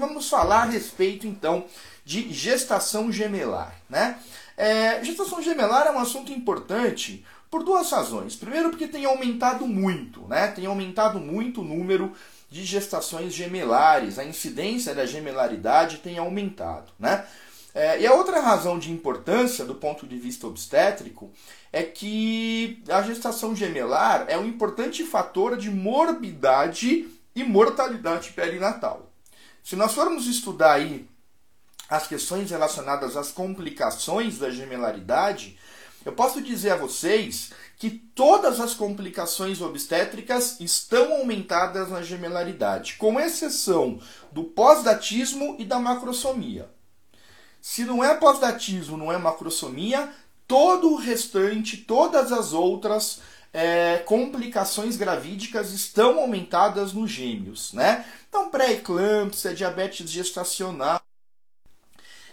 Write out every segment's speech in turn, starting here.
vamos falar a respeito então de gestação gemelar, né? É, gestação gemelar é um assunto importante por duas razões. Primeiro, porque tem aumentado muito, né? Tem aumentado muito o número de gestações gemelares, a incidência da gemelaridade tem aumentado, né? É, e a outra razão de importância do ponto de vista obstétrico é que a gestação gemelar é um importante fator de morbidade e mortalidade perinatal. Se nós formos estudar aí as questões relacionadas às complicações da gemelaridade, eu posso dizer a vocês que todas as complicações obstétricas estão aumentadas na gemelaridade, com exceção do pós-datismo e da macrosomia. Se não é pós-datismo, não é macrosomia, todo o restante, todas as outras é, complicações gravídicas estão aumentadas nos gêmeos, né? Então, pré-eclâmpsia, diabetes gestacional,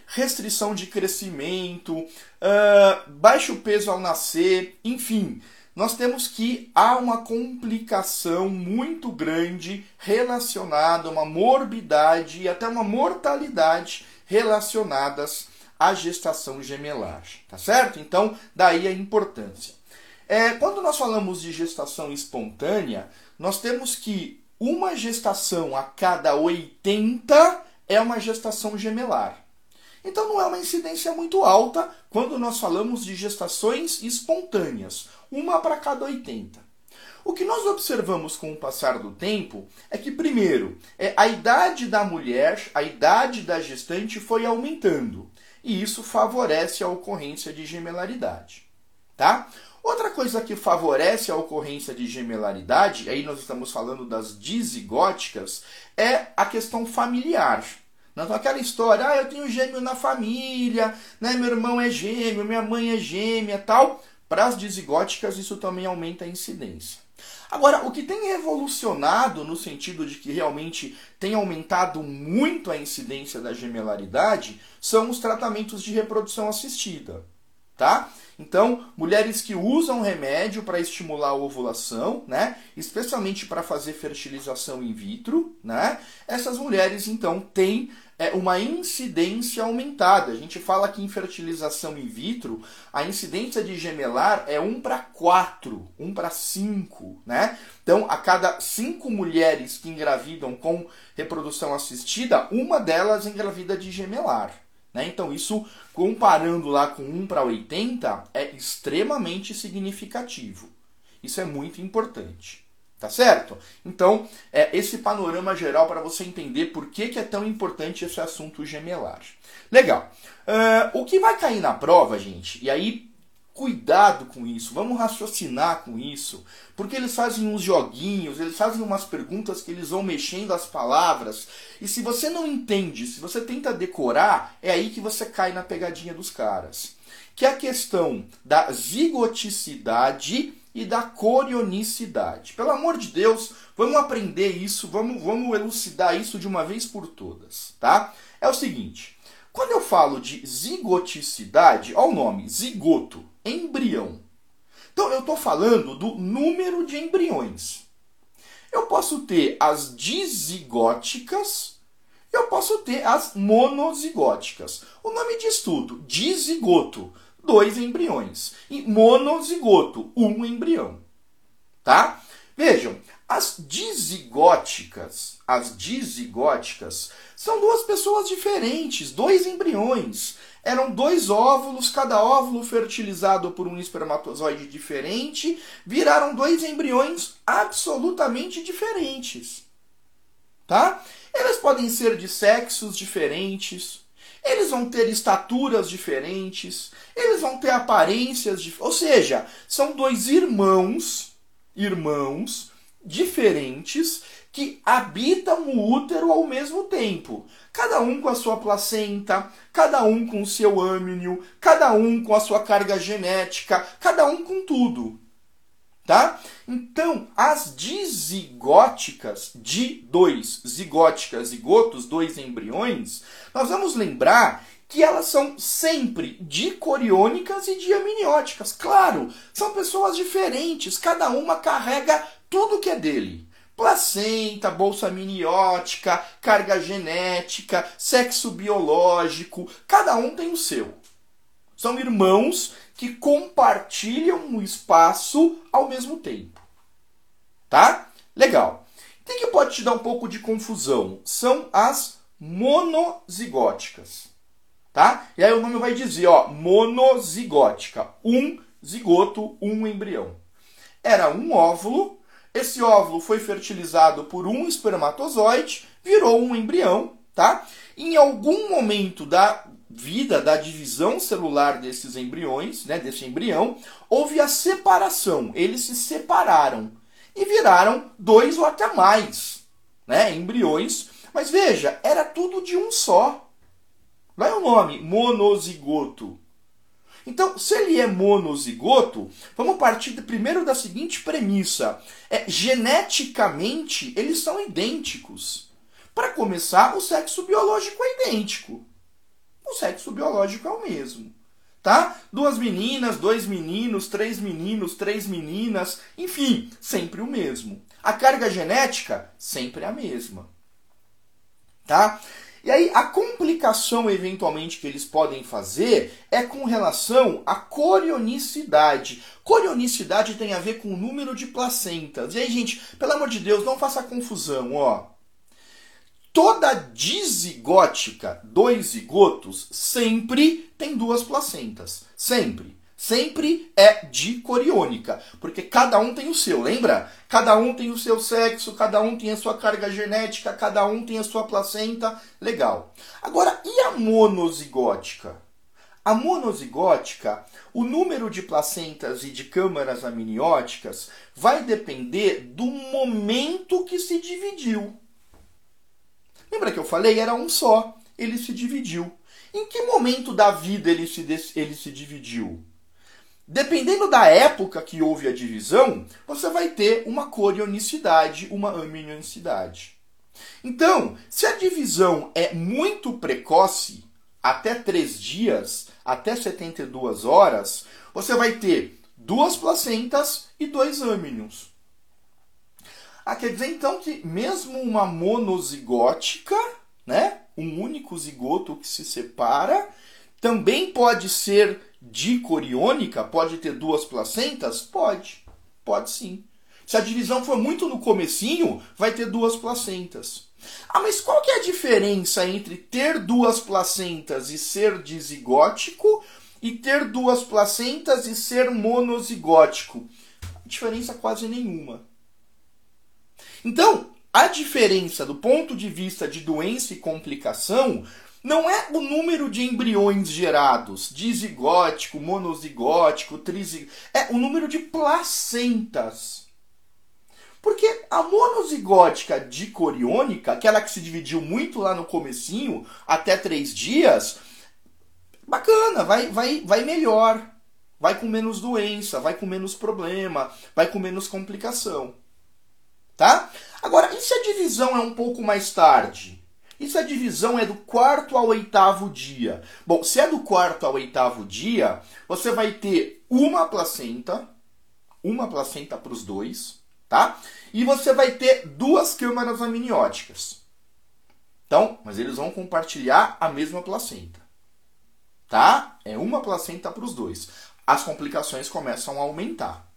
restrição de crescimento, uh, baixo peso ao nascer, enfim, nós temos que há uma complicação muito grande relacionada, uma morbidade e até uma mortalidade relacionadas à gestação gemelar, tá certo? Então, daí a importância. É, quando nós falamos de gestação espontânea, nós temos que uma gestação a cada 80 é uma gestação gemelar. Então não é uma incidência muito alta quando nós falamos de gestações espontâneas, uma para cada 80. O que nós observamos com o passar do tempo é que, primeiro, é, a idade da mulher, a idade da gestante foi aumentando, e isso favorece a ocorrência de gemelaridade. Tá? Outra coisa que favorece a ocorrência de gemelaridade, aí nós estamos falando das dizigóticas, é a questão familiar. Não aquela história, ah, eu tenho gêmeo na família, né, meu irmão é gêmeo, minha mãe é gêmea, tal. Para as dizigóticas isso também aumenta a incidência. Agora, o que tem evolucionado no sentido de que realmente tem aumentado muito a incidência da gemelaridade são os tratamentos de reprodução assistida, tá? Então, mulheres que usam remédio para estimular a ovulação, né, especialmente para fazer fertilização in vitro, né, essas mulheres então têm é uma incidência aumentada. A gente fala que em fertilização in vitro, a incidência de gemelar é 1 para 4, 1 para 5, né? Então, a cada 5 mulheres que engravidam com reprodução assistida, uma delas engravida de gemelar. Né? Então, isso, comparando lá com 1 para 80, é extremamente significativo. Isso é muito importante. Tá certo? Então, é esse panorama geral para você entender por que, que é tão importante esse assunto gemelar. Legal. Uh, o que vai cair na prova, gente, e aí cuidado com isso, vamos raciocinar com isso, porque eles fazem uns joguinhos, eles fazem umas perguntas que eles vão mexendo as palavras, e se você não entende, se você tenta decorar, é aí que você cai na pegadinha dos caras. Que é a questão da zigoticidade e da corionicidade. Pelo amor de Deus, vamos aprender isso, vamos, vamos elucidar isso de uma vez por todas, tá? É o seguinte, quando eu falo de zigoticidade, olha o nome, zigoto, embrião. Então eu estou falando do número de embriões. Eu posso ter as dizigóticas, eu posso ter as monozigóticas. O nome diz tudo, dizigoto dois embriões. E monozigoto, um embrião. Tá? Vejam, as dizigóticas, as dizigóticas são duas pessoas diferentes, dois embriões. Eram dois óvulos, cada óvulo fertilizado por um espermatozoide diferente, viraram dois embriões absolutamente diferentes. Tá? Eles podem ser de sexos diferentes, eles vão ter estaturas diferentes, eles vão ter aparências diferentes. Ou seja, são dois irmãos, irmãos diferentes que habitam o útero ao mesmo tempo. Cada um com a sua placenta, cada um com o seu âmnio, cada um com a sua carga genética, cada um com tudo. Tá? Então, as dizigóticas, de dois zigóticas, zigotos, dois embriões, nós vamos lembrar que elas são sempre dicoriônicas e diamnióticas. Claro, são pessoas diferentes, cada uma carrega tudo que é dele. Placenta, bolsa amniótica, carga genética, sexo biológico, cada um tem o seu. São irmãos que compartilham um espaço ao mesmo tempo. Tá? Legal. O que pode te dar um pouco de confusão? São as monozigóticas. Tá? E aí o nome vai dizer, ó, monozigótica, um zigoto, um embrião. Era um óvulo, esse óvulo foi fertilizado por um espermatozoide, virou um embrião, tá? Em algum momento da vida, da divisão celular desses embriões, né, desse embrião, houve a separação. Eles se separaram e viraram dois ou até mais, né, embriões. Mas veja, era tudo de um só. Vai o nome, monozigoto. Então, se ele é monozigoto, vamos partir primeiro da seguinte premissa: é geneticamente eles são idênticos. Para começar, o sexo biológico é idêntico. O sexo biológico é o mesmo. Tá? Duas meninas, dois meninos, três meninos, três meninas, enfim, sempre o mesmo. A carga genética sempre a mesma. Tá? E aí a complicação eventualmente que eles podem fazer é com relação à corionicidade. Corionicidade tem a ver com o número de placentas. E aí, gente, pelo amor de Deus, não faça confusão, ó. Toda dizigótica, dois zigotos, sempre tem duas placentas. Sempre sempre é dicoriônica, porque cada um tem o seu, lembra? Cada um tem o seu sexo, cada um tem a sua carga genética, cada um tem a sua placenta, legal. Agora, e a monozigótica? A monozigótica, o número de placentas e de câmaras amnióticas vai depender do momento que se dividiu. Lembra que eu falei? Era um só. Ele se dividiu. Em que momento da vida ele se, ele se dividiu? Dependendo da época que houve a divisão, você vai ter uma corionicidade, uma amnionicidade. Então, se a divisão é muito precoce, até 3 dias, até 72 horas, você vai ter duas placentas e dois âmnions. Ah, quer dizer então que mesmo uma monozigótica, né, um único zigoto que se separa, também pode ser dicoriônica? Pode ter duas placentas? Pode. Pode sim. Se a divisão for muito no comecinho, vai ter duas placentas. Ah, mas qual que é a diferença entre ter duas placentas e ser dizigótico e ter duas placentas e ser monozigótico? Diferença quase nenhuma. Então, a diferença do ponto de vista de doença e complicação não é o número de embriões gerados, dizigótico, monozigótico, trizigótico, é o número de placentas. Porque a monozigótica dicoriônica, aquela que se dividiu muito lá no comecinho, até três dias, bacana, vai, vai, vai melhor. Vai com menos doença, vai com menos problema, vai com menos complicação. Tá? Agora, e se a divisão é um pouco mais tarde? Isso a divisão é do quarto ao oitavo dia. Bom, se é do quarto ao oitavo dia, você vai ter uma placenta, uma placenta para os dois, tá? E você vai ter duas câmaras amnióticas. Então, mas eles vão compartilhar a mesma placenta. Tá? É uma placenta para os dois. As complicações começam a aumentar.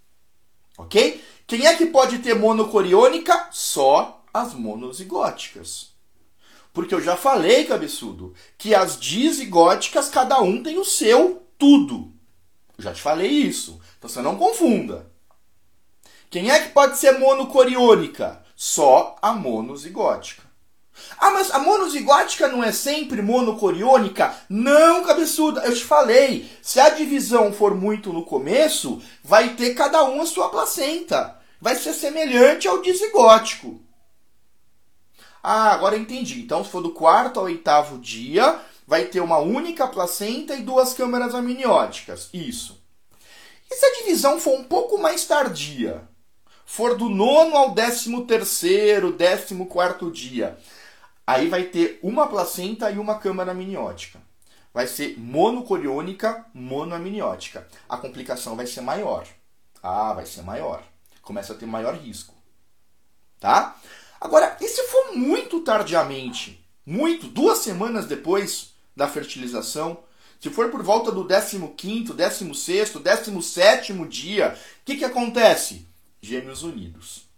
Ok? Quem é que pode ter monocoriônica? Só as monozigóticas. Porque eu já falei, cabeçudo, que as dizigóticas, cada um tem o seu tudo. Eu já te falei isso. Então você não confunda. Quem é que pode ser monocoriônica? Só a monozigótica. Ah, mas a monozigótica não é sempre monocoriônica? Não, cabeçuda, eu te falei. Se a divisão for muito no começo, vai ter cada um a sua placenta. Vai ser semelhante ao dizigótico. Ah, agora entendi. Então, se for do quarto ao oitavo dia, vai ter uma única placenta e duas câmeras amnióticas. Isso. E se a divisão for um pouco mais tardia? For do nono ao décimo terceiro, décimo quarto dia. Aí vai ter uma placenta e uma câmara amniótica. Vai ser monocoriônica, monoamniótica. A complicação vai ser maior. Ah, vai ser maior. Começa a ter maior risco. tá? Agora, e se for muito tardiamente, muito, duas semanas depois da fertilização, se for por volta do 15º, 16º, 17º dia, o que, que acontece? Gêmeos unidos.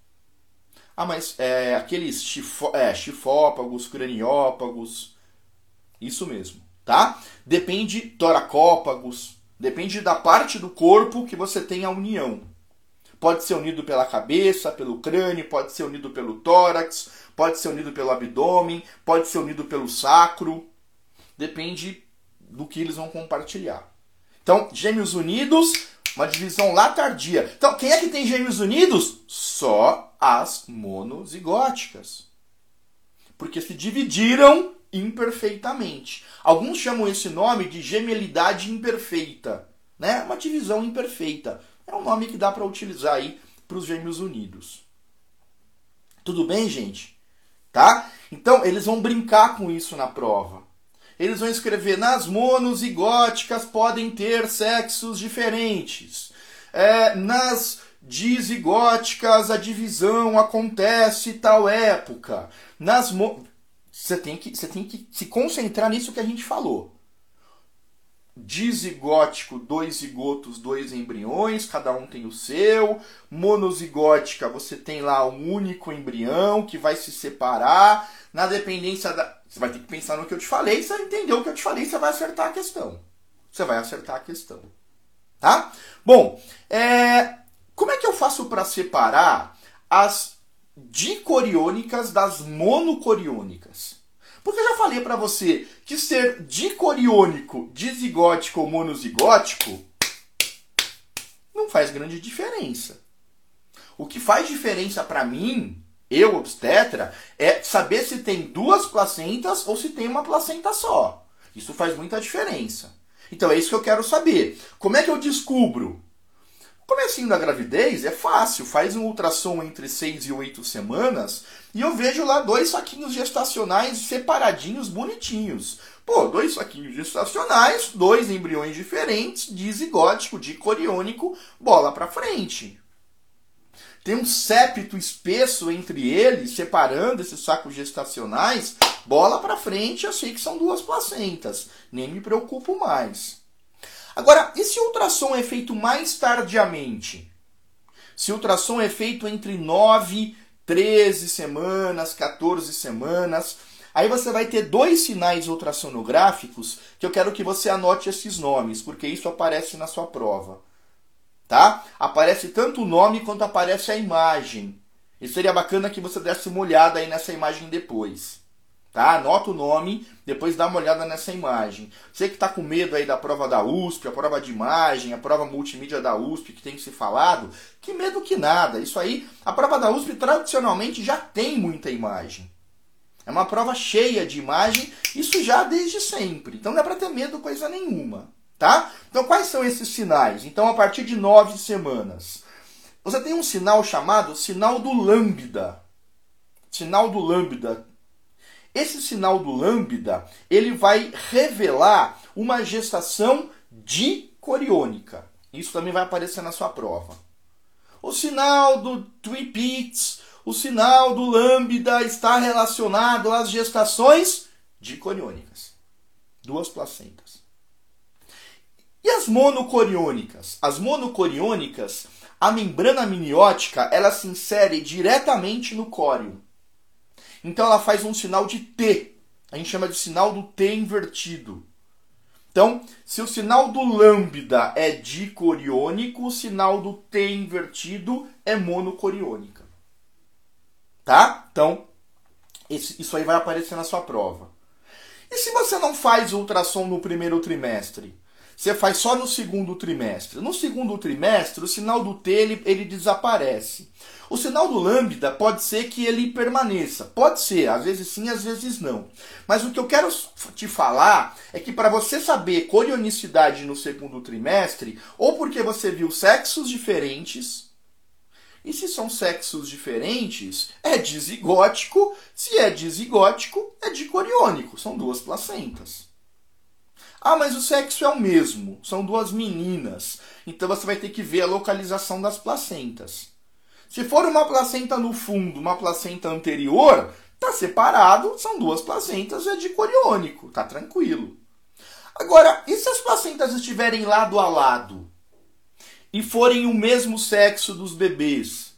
Ah, mas é, aqueles chifó, é, chifópagos, craniópagos, isso mesmo, tá? Depende toracópagos, depende da parte do corpo que você tem a união. Pode ser unido pela cabeça, pelo crânio, pode ser unido pelo tórax, pode ser unido pelo abdômen, pode ser unido pelo sacro. Depende do que eles vão compartilhar. Então, gêmeos unidos, uma divisão lá tardia. Então, quem é que tem gêmeos unidos? Só as monozigóticas. Porque se dividiram imperfeitamente. Alguns chamam esse nome de gemelidade imperfeita, né? Uma divisão imperfeita. É um nome que dá para utilizar aí para os gêmeos unidos. Tudo bem, gente? Tá? Então, eles vão brincar com isso na prova. Eles vão escrever: nas monozigóticas podem ter sexos diferentes. É, nas dizigóticas a divisão acontece tal época. Nas mo... você tem que você tem que se concentrar nisso que a gente falou dizigótico, dois zigotos, dois embriões, cada um tem o seu. Monozigótica, você tem lá um único embrião que vai se separar. Na dependência da. Você vai ter que pensar no que eu te falei, você entendeu o que eu te falei, você vai acertar a questão. Você vai acertar a questão. Tá? Bom, é... como é que eu faço para separar as dicoriônicas das monocoriônicas? Porque eu já falei para você que ser dicoriônico, dizigótico ou monozigótico não faz grande diferença. O que faz diferença para mim, eu obstetra, é saber se tem duas placentas ou se tem uma placenta só. Isso faz muita diferença. Então é isso que eu quero saber. Como é que eu descubro comecinho da gravidez é fácil, faz um ultrassom entre 6 e 8 semanas e eu vejo lá dois saquinhos gestacionais separadinhos, bonitinhos. Pô, dois saquinhos gestacionais, dois embriões diferentes, dizigótico, dicoriônico, bola para frente. Tem um septo espesso entre eles, separando esses sacos gestacionais, bola para frente, eu sei que são duas placentas, nem me preocupo mais. Agora, e se o ultrassom é feito mais tardiamente? Se o ultrassom é feito entre 9, 13 semanas, 14 semanas, aí você vai ter dois sinais ultrassonográficos que eu quero que você anote esses nomes, porque isso aparece na sua prova. Tá? Aparece tanto o nome quanto aparece a imagem. E seria bacana que você desse uma olhada aí nessa imagem depois. Tá? Anota o nome, depois dá uma olhada nessa imagem. Você que está com medo aí da prova da USP, a prova de imagem, a prova multimídia da USP que tem que ser falado, que medo que nada. Isso aí, a prova da USP tradicionalmente já tem muita imagem. É uma prova cheia de imagem, isso já desde sempre. Então não é para ter medo coisa nenhuma, tá? Então quais são esses sinais? Então a partir de nove semanas, você tem um sinal chamado sinal do lambda. Sinal do lambda, esse sinal do lambda, ele vai revelar uma gestação dicoriônica. Isso também vai aparecer na sua prova. O sinal do Twipits, o sinal do lambda está relacionado às gestações dicoriônicas. Duas placentas. E as monocoriônicas? As monocoriônicas, a membrana amniótica, ela se insere diretamente no córeo. Então ela faz um sinal de T. A gente chama de sinal do T invertido. Então, se o sinal do lambda é dicoriônico, o sinal do T invertido é monocoriônica. Tá? Então, isso aí vai aparecer na sua prova. E se você não faz ultrassom no primeiro trimestre? Você faz só no segundo trimestre. No segundo trimestre, o sinal do T ele, ele desaparece. O sinal do lambda pode ser que ele permaneça. Pode ser, às vezes sim, às vezes não. Mas o que eu quero te falar é que para você saber corionicidade no segundo trimestre, ou porque você viu sexos diferentes, e se são sexos diferentes, é dizigótico. Se é dizigótico, é dicoriônico. São duas placentas. Ah, mas o sexo é o mesmo, são duas meninas. Então você vai ter que ver a localização das placentas. Se for uma placenta no fundo, uma placenta anterior, tá separado, são duas placentas, é de coriônico, tá tranquilo. Agora, e se as placentas estiverem lado a lado e forem o mesmo sexo dos bebês?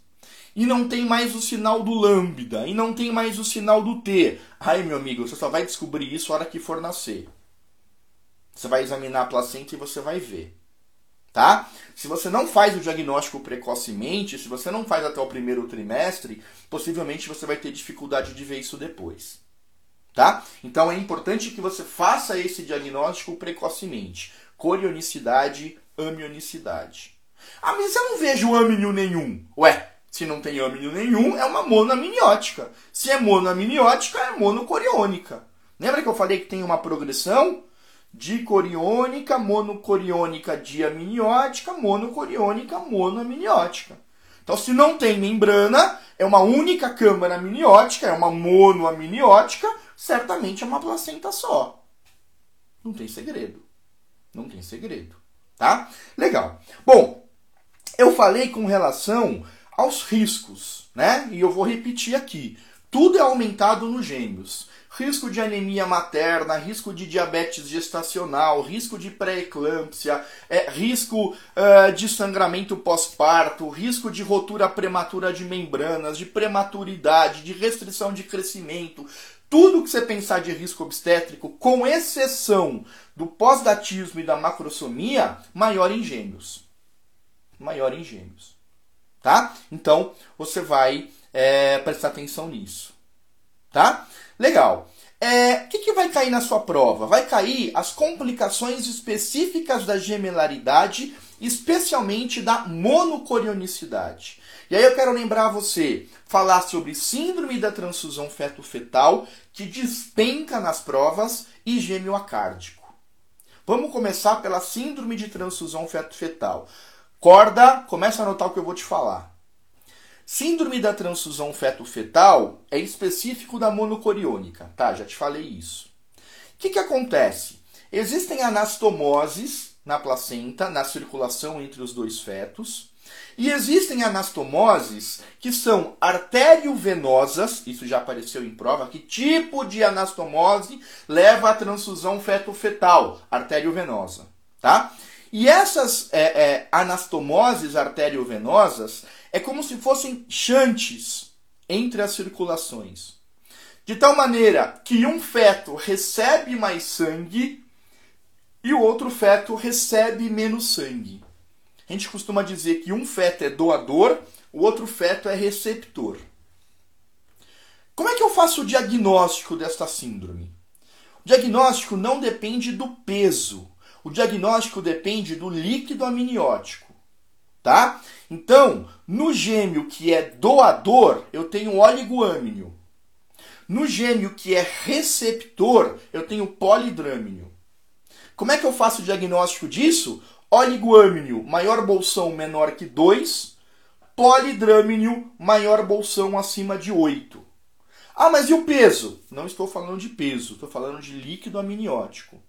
E não tem mais o sinal do lambda, e não tem mais o sinal do T. Ai, meu amigo, você só vai descobrir isso na hora que for nascer. Você vai examinar a placenta e você vai ver. Tá? Se você não faz o diagnóstico precocemente, se você não faz até o primeiro trimestre, possivelmente você vai ter dificuldade de ver isso depois. Tá? Então é importante que você faça esse diagnóstico precocemente. Corionicidade, amionicidade. Ah, mas eu não vejo âmino nenhum. Ué, se não tem âmino nenhum, é uma monoamniótica. Se é monoamniótica, é monocoriônica. Lembra que eu falei que tem uma progressão? Dicoriônica, monocoriônica, diamniótica, monocoriônica, monoamniótica. Então, se não tem membrana, é uma única câmara amniótica, é uma monoamniótica, certamente é uma placenta só. Não tem segredo. Não tem segredo. Tá? Legal. Bom, eu falei com relação aos riscos, né? E eu vou repetir aqui. Tudo é aumentado nos gêmeos. Risco de anemia materna, risco de diabetes gestacional, risco de pré-eclâmpsia, é, risco uh, de sangramento pós-parto, risco de rotura prematura de membranas, de prematuridade, de restrição de crescimento, tudo que você pensar de risco obstétrico, com exceção do pós-datismo e da macrosomia, maior em gêmeos. Maior em gêmeos. Tá? Então, você vai é, prestar atenção nisso. Tá? Legal. É, o que, que vai cair na sua prova? Vai cair as complicações específicas da gemelaridade, especialmente da monocorionicidade. E aí eu quero lembrar você, falar sobre síndrome da transfusão feto-fetal, que despenca nas provas, e gêmeo acárdico. Vamos começar pela síndrome de transfusão feto-fetal. Corda, começa a anotar o que eu vou te falar. Síndrome da transfusão feto-fetal é específico da monocoriônica, tá? Já te falei isso. O que, que acontece? Existem anastomoses na placenta, na circulação entre os dois fetos, e existem anastomoses que são artériovenosas, isso já apareceu em prova, que tipo de anastomose leva à transfusão feto-fetal? Arteriovenosa, tá? E essas é, é, anastomoses arteriovenosas, é como se fossem chantes entre as circulações. De tal maneira que um feto recebe mais sangue e o outro feto recebe menos sangue. A gente costuma dizer que um feto é doador, o outro feto é receptor. Como é que eu faço o diagnóstico desta síndrome? O diagnóstico não depende do peso. O diagnóstico depende do líquido amniótico tá? Então, no gêmeo que é doador, eu tenho oligoâmino. No gêmeo que é receptor, eu tenho polidrâmino. Como é que eu faço o diagnóstico disso? Oligoâmino, maior bolsão menor que 2, polidrâmino, maior bolsão acima de 8. Ah, mas e o peso? Não estou falando de peso, estou falando de líquido amniótico.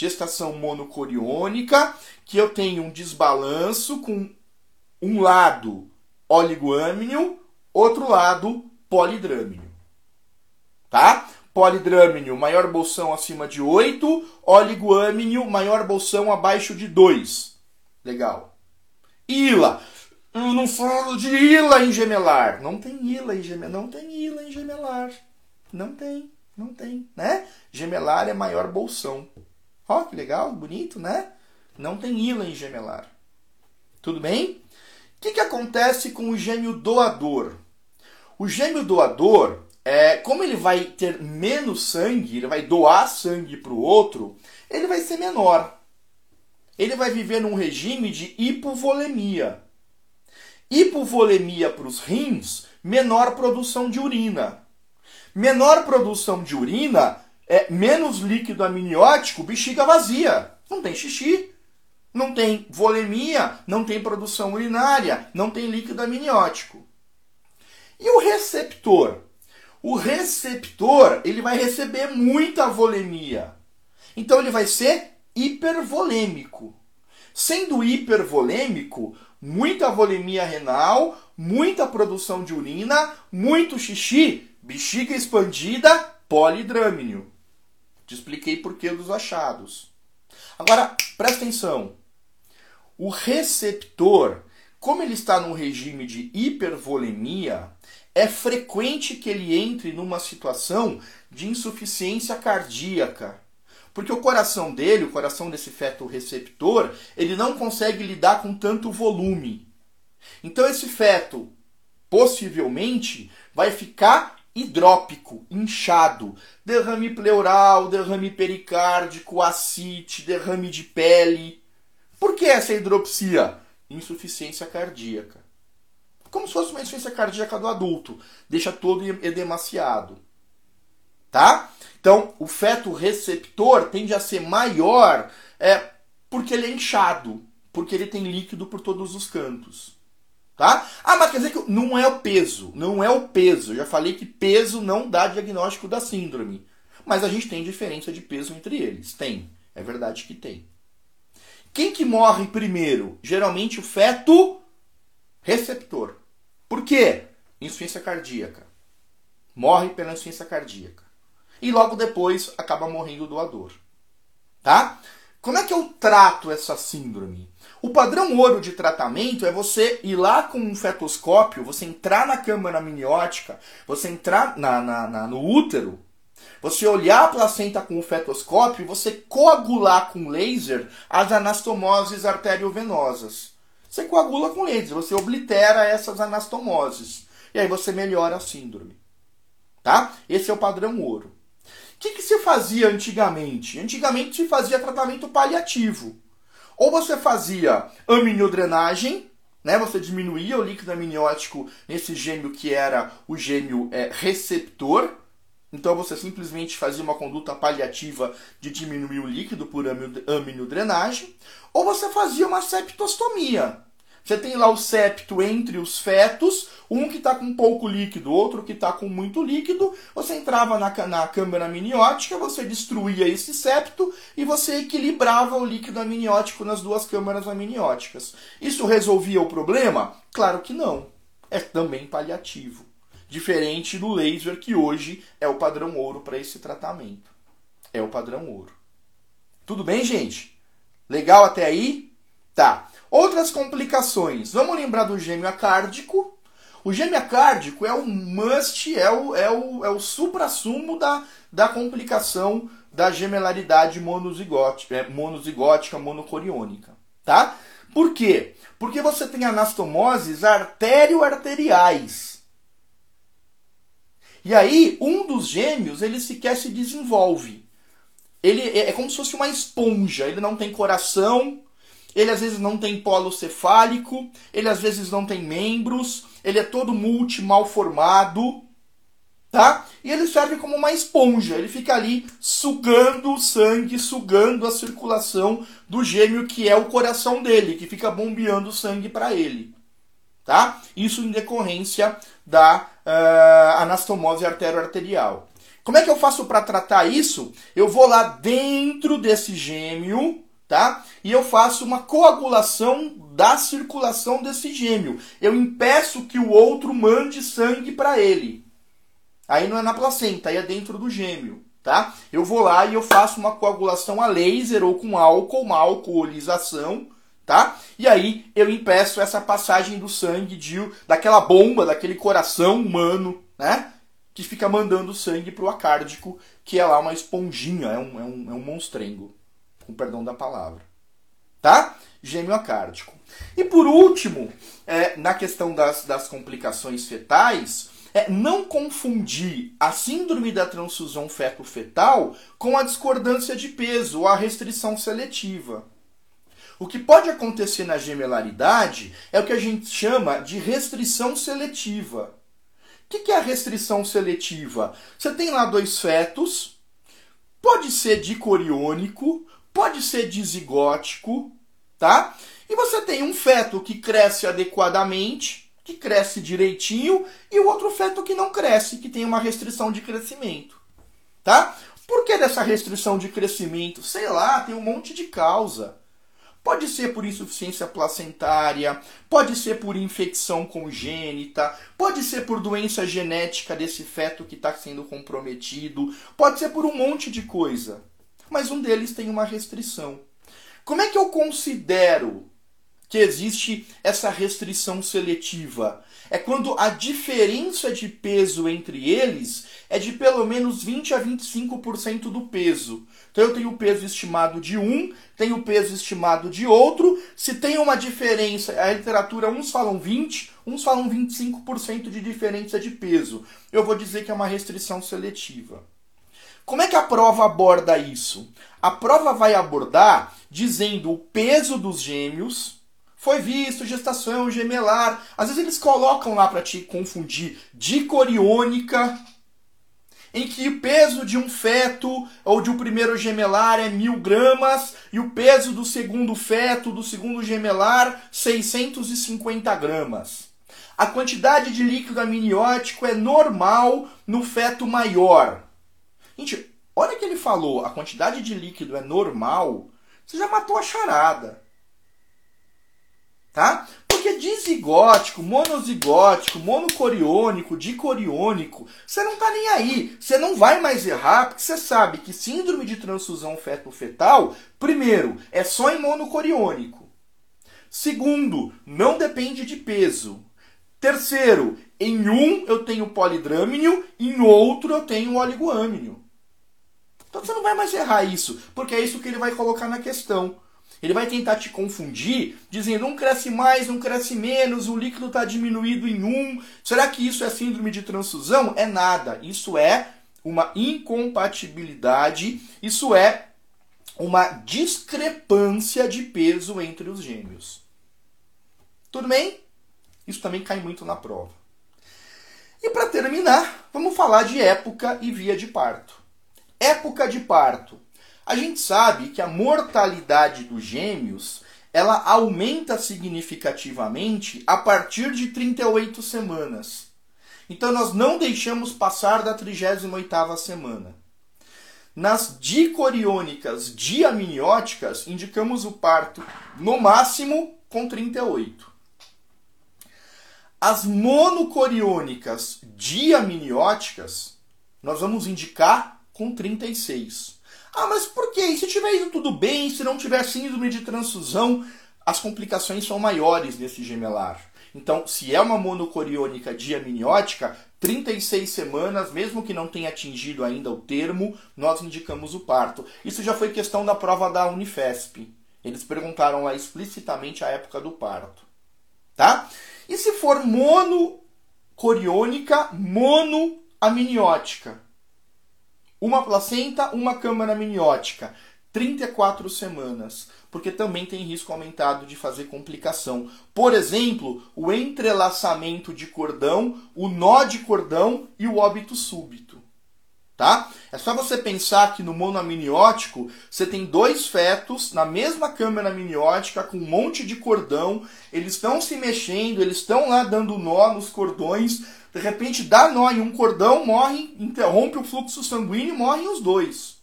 Gestação monocoriônica, que eu tenho um desbalanço com um lado oligoâmino, outro lado polidrâmino. Tá? Polidrâmino, maior bolsão acima de 8, oligoâmino, maior bolsão abaixo de 2. Legal. Ila. Eu não falo de ila em gemelar. Não tem ila em gemelar. Não tem ila em gemelar. Não tem. Não tem, né? Gemelar é maior bolsão. Ó, que legal, bonito, né? Não tem ila em gemelar. Tudo bem? O que, que acontece com o gêmeo doador? O gêmeo doador, é, como ele vai ter menos sangue, ele vai doar sangue para o outro, ele vai ser menor. Ele vai viver num regime de hipovolemia. Hipovolemia para os rins, menor produção de urina. Menor produção de urina, é menos líquido amniótico, bexiga vazia. Não tem xixi. Não tem volemia, não tem produção urinária, não tem líquido amniótico. E o receptor? O receptor, ele vai receber muita volemia. Então ele vai ser hipervolêmico. Sendo hipervolêmico, muita volemia renal, muita produção de urina, muito xixi, bexiga expandida, polidrâmino. Te expliquei por que dos achados. Agora, presta atenção. O receptor, como ele está num regime de hipervolemia, é frequente que ele entre numa situação de insuficiência cardíaca. Porque o coração dele, o coração desse feto receptor, ele não consegue lidar com tanto volume. Então esse feto possivelmente vai ficar hidrópico, inchado, derrame pleural, derrame pericárdico, ascite, derrame de pele. Por que essa hidropsia? Insuficiência cardíaca. Como se fosse uma insuficiência cardíaca do adulto. Deixa todo edemaciado. Tá? Então, o feto receptor tende a ser maior é, porque ele é inchado, porque ele tem líquido por todos os cantos. Tá? Ah, mas quer dizer que não é o peso. Não é o peso. Eu já falei que peso não dá diagnóstico da síndrome. Mas a gente tem diferença de peso entre eles. Tem. É verdade que tem. Quem que morre primeiro? Geralmente o feto receptor. Por quê? Insuficiência cardíaca. Morre pela insuficiência cardíaca. E logo depois acaba morrendo o doador. Tá? Como é que eu trato essa síndrome? O padrão ouro de tratamento é você ir lá com um fetoscópio, você entrar na câmara amniótica, você entrar na, na, na, no útero, você olhar a placenta com o fetoscópio e você coagular com laser as anastomoses arteriovenosas. Você coagula com laser, você oblitera essas anastomoses. E aí você melhora a síndrome. Tá? Esse é o padrão ouro. O que, que se fazia antigamente? Antigamente se fazia tratamento paliativo. Ou você fazia amniodrenagem, né? Você diminuía o líquido amniótico nesse gêmeo que era o gêmeo é, receptor. Então você simplesmente fazia uma conduta paliativa de diminuir o líquido por amniodrenagem. Ou você fazia uma septostomia. Você tem lá o septo entre os fetos, um que está com pouco líquido, outro que está com muito líquido. Você entrava na, na câmara amniótica, você destruía esse septo e você equilibrava o líquido amniótico nas duas câmaras amnióticas. Isso resolvia o problema? Claro que não. É também paliativo. Diferente do laser, que hoje é o padrão ouro para esse tratamento. É o padrão ouro. Tudo bem, gente? Legal até aí? Tá. Outras complicações. Vamos lembrar do gêmeo acárdico. O gêmeo acárdico é o must, é o, é o, é o supra-sumo da, da complicação da gemelaridade monozigótica, é, monozigótica monocoriônica. Tá? Por quê? Porque você tem anastomoses artério-arteriais. E aí, um dos gêmeos, ele sequer se desenvolve. Ele é, é como se fosse uma esponja. Ele não tem coração, ele às vezes não tem polo cefálico, ele às vezes não tem membros, ele é todo multi mal formado, tá? E ele serve como uma esponja, ele fica ali sugando o sangue, sugando a circulação do gêmeo que é o coração dele, que fica bombeando sangue para ele, tá? Isso em decorrência da uh, anastomose arterial. Como é que eu faço para tratar isso? Eu vou lá dentro desse gêmeo, tá? E eu faço uma coagulação da circulação desse gêmeo. Eu impeço que o outro mande sangue para ele. Aí não é na placenta, aí é dentro do gêmeo, tá? Eu vou lá e eu faço uma coagulação a laser ou com álcool, uma alcoolização, tá? E aí eu impeço essa passagem do sangue de, daquela bomba, daquele coração humano, né? Que fica mandando sangue pro acárdico, que é lá uma esponjinha, é um, é um, é um monstrengo com perdão da palavra. Tá? Gêmeo acárdico. E por último, é, na questão das, das complicações fetais, é não confundir a síndrome da transfusão feto-fetal com a discordância de peso ou a restrição seletiva. O que pode acontecer na gemelaridade é o que a gente chama de restrição seletiva. O que é a restrição seletiva? Você tem lá dois fetos, pode ser dicoriônico, pode ser dizigótico, tá? E você tem um feto que cresce adequadamente, que cresce direitinho, e o outro feto que não cresce, que tem uma restrição de crescimento, tá? Por que dessa restrição de crescimento? Sei lá, tem um monte de causa. Pode ser por insuficiência placentária, pode ser por infecção congênita, pode ser por doença genética desse feto que está sendo comprometido, pode ser por um monte de coisa. Mas um deles tem uma restrição. Como é que eu considero que existe essa restrição seletiva? É quando a diferença de peso entre eles é de pelo menos 20 a 25% do peso. Então eu tenho o peso estimado de um, tenho o peso estimado de outro. Se tem uma diferença, a literatura, uns falam 20, uns falam 25% de diferença de peso. Eu vou dizer que é uma restrição seletiva. Como é que a prova aborda isso? A prova vai abordar dizendo o peso dos gêmeos, foi visto gestação gemelar. Às vezes eles colocam lá para te confundir dicoriônica, em que o peso de um feto ou de um primeiro gemelar é mil gramas e o peso do segundo feto, do segundo gemelar, 650 gramas. A quantidade de líquido amniótico é normal no feto maior. Gente, olha que ele falou, a quantidade de líquido é normal, você já matou a charada tá? Porque dizigótico, monozigótico, monocoriônico, dicoriônico, você não tá nem aí. Você não vai mais errar, porque você sabe que síndrome de transfusão feto-fetal, primeiro, é só em monocoriônico. Segundo, não depende de peso. Terceiro, em um eu tenho polidrâmino, em outro eu tenho oligoâmino. Então você não vai mais errar isso, porque é isso que ele vai colocar na questão. Ele vai tentar te confundir, dizendo um cresce mais, um cresce menos, o líquido está diminuído em um. Será que isso é síndrome de transfusão? É nada. Isso é uma incompatibilidade, isso é uma discrepância de peso entre os gêmeos. Tudo bem? Isso também cai muito na prova. E para terminar, vamos falar de época e via de parto. Época de parto a gente sabe que a mortalidade dos gêmeos ela aumenta significativamente a partir de 38 semanas. Então nós não deixamos passar da 38ª semana. Nas dicoriônicas diamnióticas, indicamos o parto no máximo com 38. As monocoriônicas diamnióticas, nós vamos indicar com 36. Ah, mas por quê? E se tiver ido tudo bem, se não tiver síndrome de transfusão, as complicações são maiores nesse gemelar. Então, se é uma monocoriônica diamniótica, 36 semanas, mesmo que não tenha atingido ainda o termo, nós indicamos o parto. Isso já foi questão da prova da Unifesp. Eles perguntaram lá explicitamente a época do parto. Tá? E se for monocoriônica monoamniótica? Uma placenta, uma câmara amniótica. 34 semanas, porque também tem risco aumentado de fazer complicação. Por exemplo, o entrelaçamento de cordão, o nó de cordão e o óbito súbito. Tá? É só você pensar que no monoamniótico você tem dois fetos na mesma câmara amniótica com um monte de cordão, eles estão se mexendo, eles estão lá dando nó nos cordões, de repente dá nó em um cordão, morre, interrompe o fluxo sanguíneo, morrem os dois.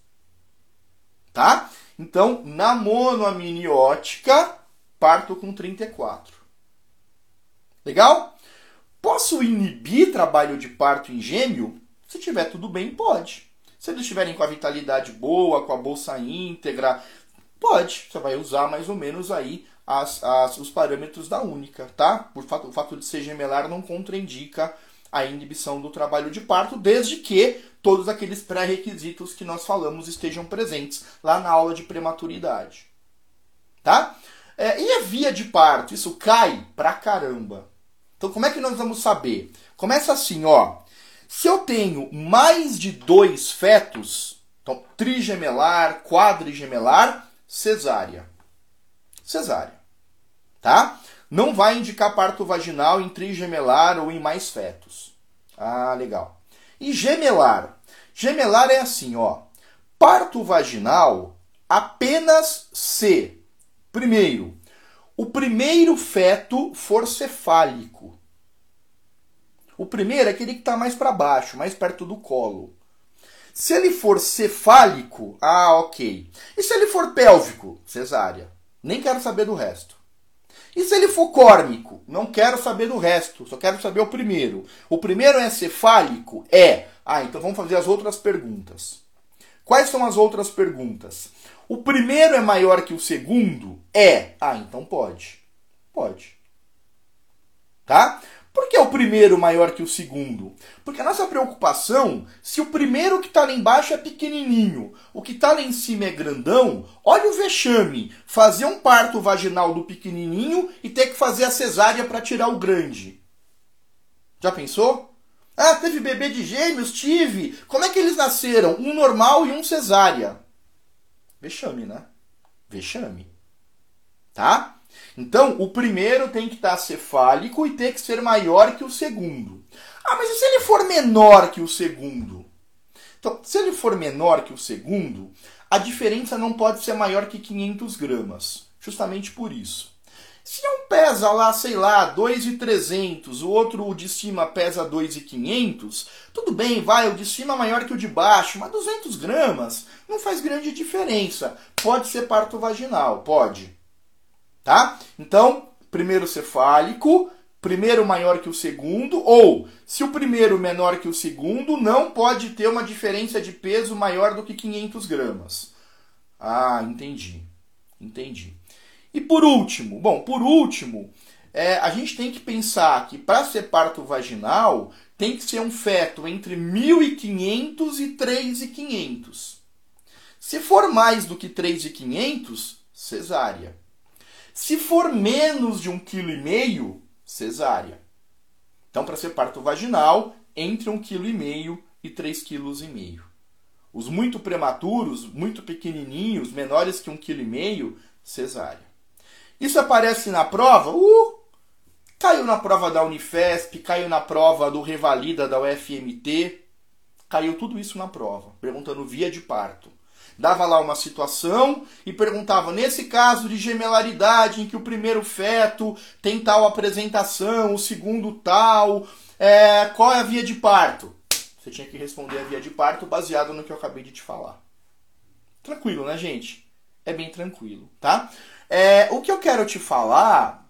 Tá? Então, na monoamniótica, parto com 34. Legal? Posso inibir trabalho de parto em gêmeo? Se tiver tudo bem, pode. Se eles estiverem com a vitalidade boa, com a bolsa íntegra, pode. Você vai usar mais ou menos aí as, as, os parâmetros da única, tá? Por fato, o fato de ser gemelar não contraindica a inibição do trabalho de parto, desde que todos aqueles pré-requisitos que nós falamos estejam presentes lá na aula de prematuridade. Tá? É, e a via de parto? Isso cai pra caramba. Então, como é que nós vamos saber? Começa assim, ó. Se eu tenho mais de dois fetos, então trigemelar, quadrigemelar, cesárea. Cesárea. Tá? Não vai indicar parto vaginal em trigemelar ou em mais fetos. Ah, legal. E gemelar? Gemelar é assim, ó. Parto vaginal apenas se, primeiro, o primeiro feto for cefálico. O primeiro é aquele que está mais para baixo, mais perto do colo. Se ele for cefálico, ah, ok. E se ele for pélvico? Cesárea. Nem quero saber do resto. E se ele for córmico? Não quero saber do resto, só quero saber o primeiro. O primeiro é cefálico? É. Ah, então vamos fazer as outras perguntas. Quais são as outras perguntas? O primeiro é maior que o segundo? É. Ah, então pode. Pode. Tá? Por que o primeiro maior que o segundo? Porque a nossa preocupação, se o primeiro que está lá embaixo é pequenininho, o que está lá em cima é grandão, olha o vexame, fazer um parto vaginal do pequenininho e ter que fazer a cesárea para tirar o grande. Já pensou? Ah, teve bebê de gêmeos? Tive. Como é que eles nasceram? Um normal e um cesárea. Vexame, né? Vexame. Tá? Então, o primeiro tem que estar cefálico e ter que ser maior que o segundo. Ah, mas e se ele for menor que o segundo? Então, se ele for menor que o segundo, a diferença não pode ser maior que 500 gramas. Justamente por isso. Se um pesa lá, sei lá, 2,300, o outro o de cima pesa 2,500, tudo bem, vai, o de cima é maior que o de baixo, mas 200 gramas não faz grande diferença. Pode ser parto vaginal, pode tá? Então, primeiro cefálico, primeiro maior que o segundo, ou se o primeiro menor que o segundo, não pode ter uma diferença de peso maior do que 500 gramas. Ah, entendi. Entendi. E por último, bom, por último, é, a gente tem que pensar que para ser parto vaginal tem que ser um feto entre 1.500 e 3.500. Se for mais do que 3.500, cesárea. Se for menos de um quilo e meio, cesárea. Então, para ser parto vaginal, entre um quilo e meio e três quilos e meio. Os muito prematuros, muito pequenininhos, menores que um quilo e meio, cesárea. Isso aparece na prova? Uh! Caiu na prova da Unifesp, caiu na prova do Revalida da UFMT, caiu tudo isso na prova, perguntando via de parto dava lá uma situação e perguntava: nesse caso de gemelaridade, em que o primeiro feto tem tal apresentação, o segundo tal, é, qual é a via de parto? Você tinha que responder a via de parto baseado no que eu acabei de te falar. Tranquilo, né, gente? É bem tranquilo, tá? É, o que eu quero te falar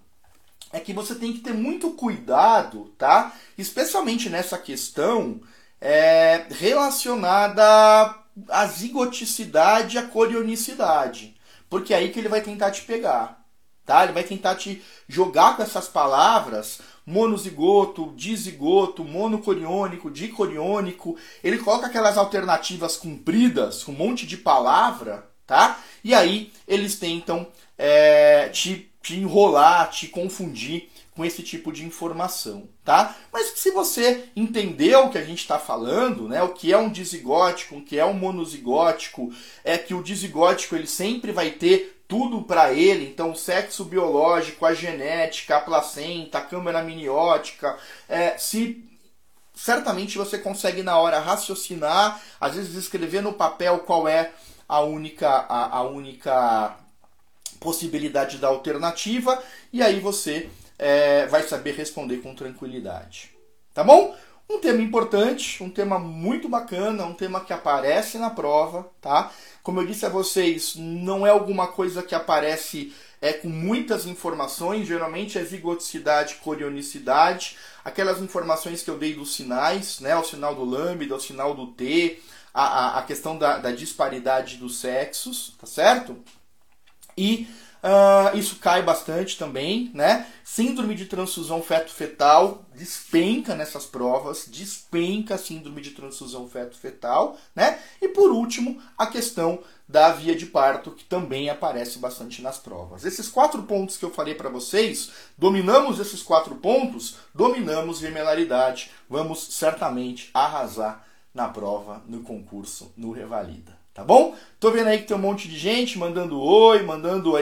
é que você tem que ter muito cuidado, tá? Especialmente nessa questão é, relacionada a zigoticidade e a corionicidade. Porque é aí que ele vai tentar te pegar. Tá? Ele vai tentar te jogar com essas palavras monozigoto, dizigoto, monocoriônico, dicoriônico. Ele coloca aquelas alternativas compridas, com um monte de palavra, tá? E aí eles tentam é, te, te enrolar, te confundir com esse tipo de informação, tá? Mas se você entendeu o que a gente está falando, né, o que é um dizigótico, o que é um monozigótico, é que o dizigótico ele sempre vai ter tudo para ele, então o sexo biológico, a genética, a placenta, a câmara miniótica, é, se certamente você consegue na hora raciocinar, às vezes escrever no papel qual é a única a, a única possibilidade da alternativa e aí você é, vai saber responder com tranquilidade. Tá bom? Um tema importante, um tema muito bacana, um tema que aparece na prova, tá? Como eu disse a vocês, não é alguma coisa que aparece é, com muitas informações, geralmente é zigoticidade, corionicidade, aquelas informações que eu dei dos sinais, né? O sinal do lambda, o sinal do T, a, a, a questão da, da disparidade dos sexos, tá certo? E Uh, isso cai bastante também, né? Síndrome de transfusão feto-fetal despenca nessas provas, despenca a síndrome de transfusão feto-fetal, né? E por último, a questão da via de parto, que também aparece bastante nas provas. Esses quatro pontos que eu falei para vocês, dominamos esses quatro pontos, dominamos gemelaridade, vamos certamente arrasar na prova, no concurso, no Revalida. Tá bom? Tô vendo aí que tem um monte de gente mandando oi, mandando